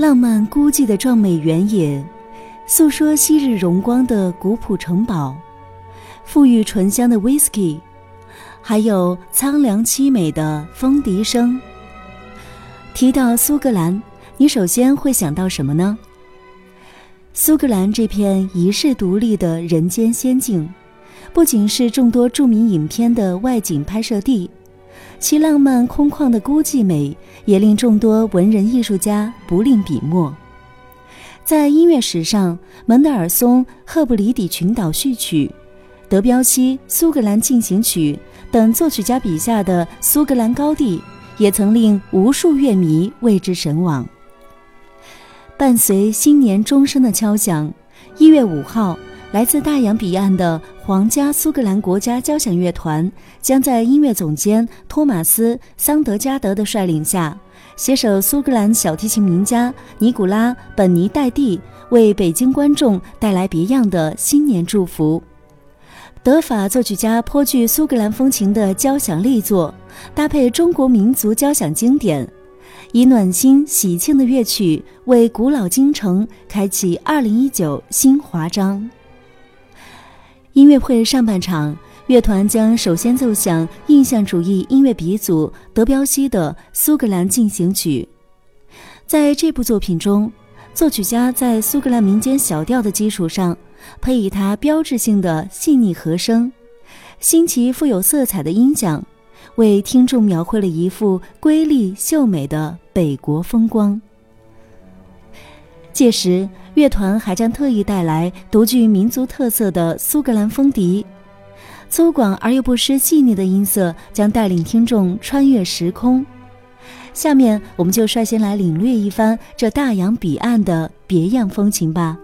浪漫孤寂的壮美原野，诉说昔日荣光的古朴城堡，馥郁醇香的 whisky，还有苍凉凄美的风笛声。提到苏格兰，你首先会想到什么呢？苏格兰这片遗世独立的人间仙境，不仅是众多著名影片的外景拍摄地，其浪漫空旷的孤寂美也令众多文人艺术家不吝笔墨。在音乐史上，门德尔松《赫布里底群岛序曲》、德彪西《苏格兰进行曲》等作曲家笔下的苏格兰高地，也曾令无数乐迷为之神往。伴随新年钟声的敲响，一月五号，来自大洋彼岸的皇家苏格兰国家交响乐团将在音乐总监托马斯·桑德加德的率领下，携手苏格兰小提琴名家尼古拉·本尼戴蒂，为北京观众带来别样的新年祝福。德法作曲家颇具苏格兰风情的交响力作，搭配中国民族交响经典。以暖心喜庆的乐曲为古老京城开启二零一九新华章。音乐会上半场，乐团将首先奏响印象主义音乐鼻祖德彪西的《苏格兰进行曲》。在这部作品中，作曲家在苏格兰民间小调的基础上，配以他标志性的细腻和声，新奇富有色彩的音响。为听众描绘了一幅瑰丽秀美的北国风光。届时，乐团还将特意带来独具民族特色的苏格兰风笛，粗犷而又不失细腻的音色将带领听众穿越时空。下面，我们就率先来领略一番这大洋彼岸的别样风情吧。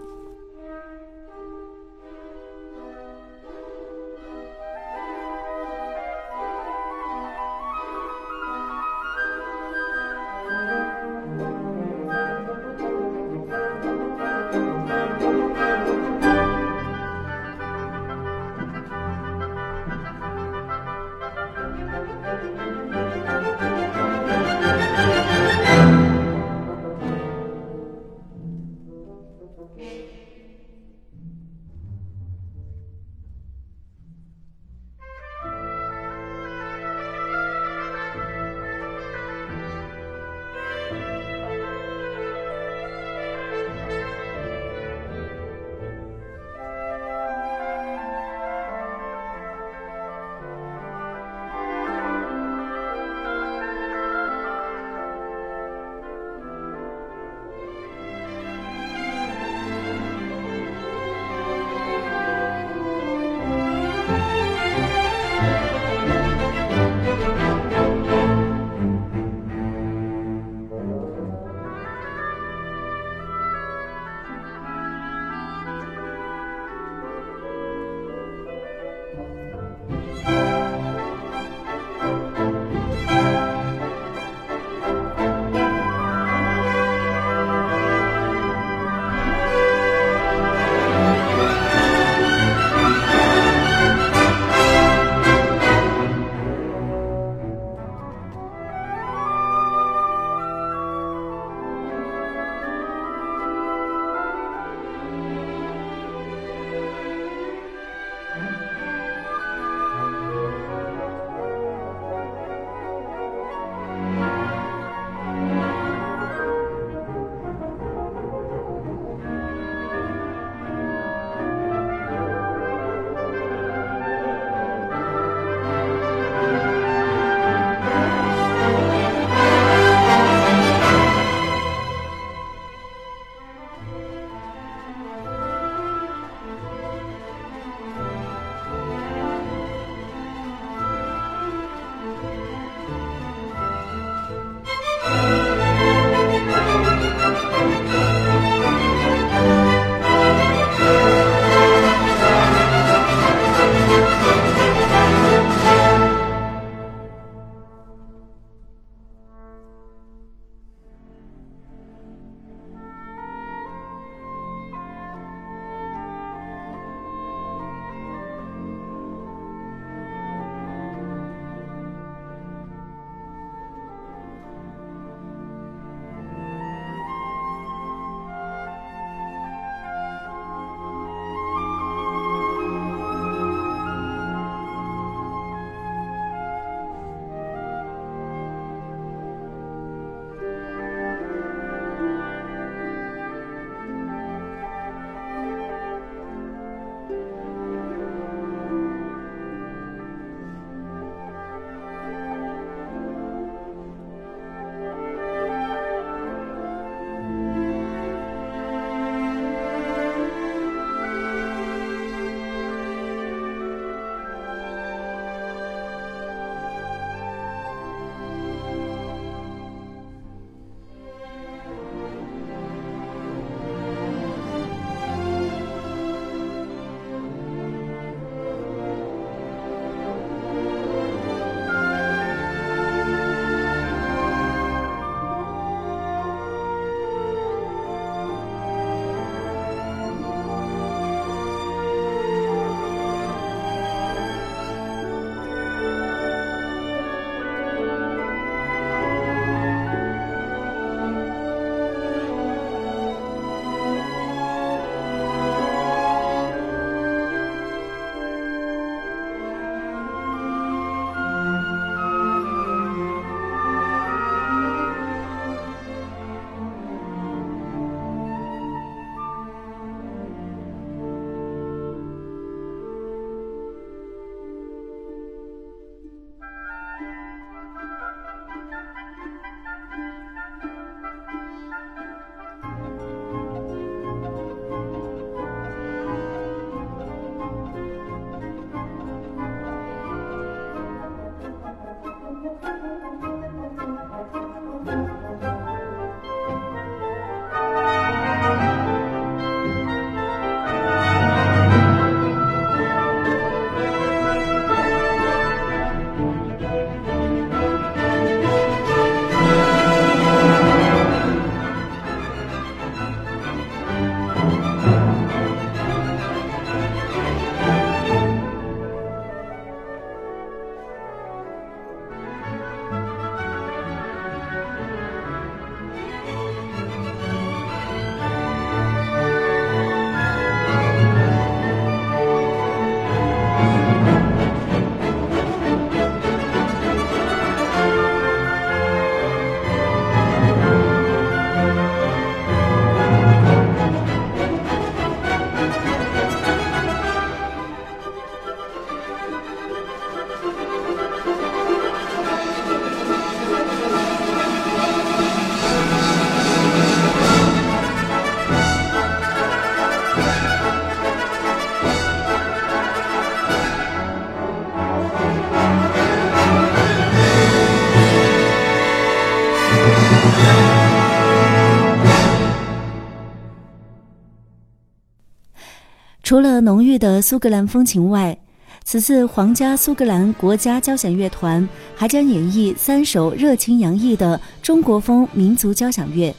除了浓郁的苏格兰风情外，此次皇家苏格兰国家交响乐团还将演绎三首热情洋溢的中国风民族交响乐，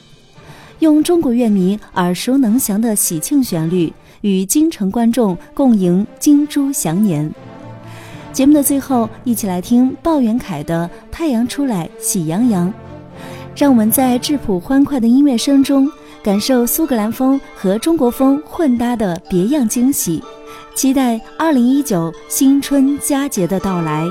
用中国乐迷耳熟能详的喜庆旋律，与京城观众共迎金猪祥年。节目的最后，一起来听鲍元凯的《太阳出来喜洋洋》，让我们在质朴欢快的音乐声中，感受苏格兰风和中国风混搭的别样惊喜。期待二零一九新春佳节的到来。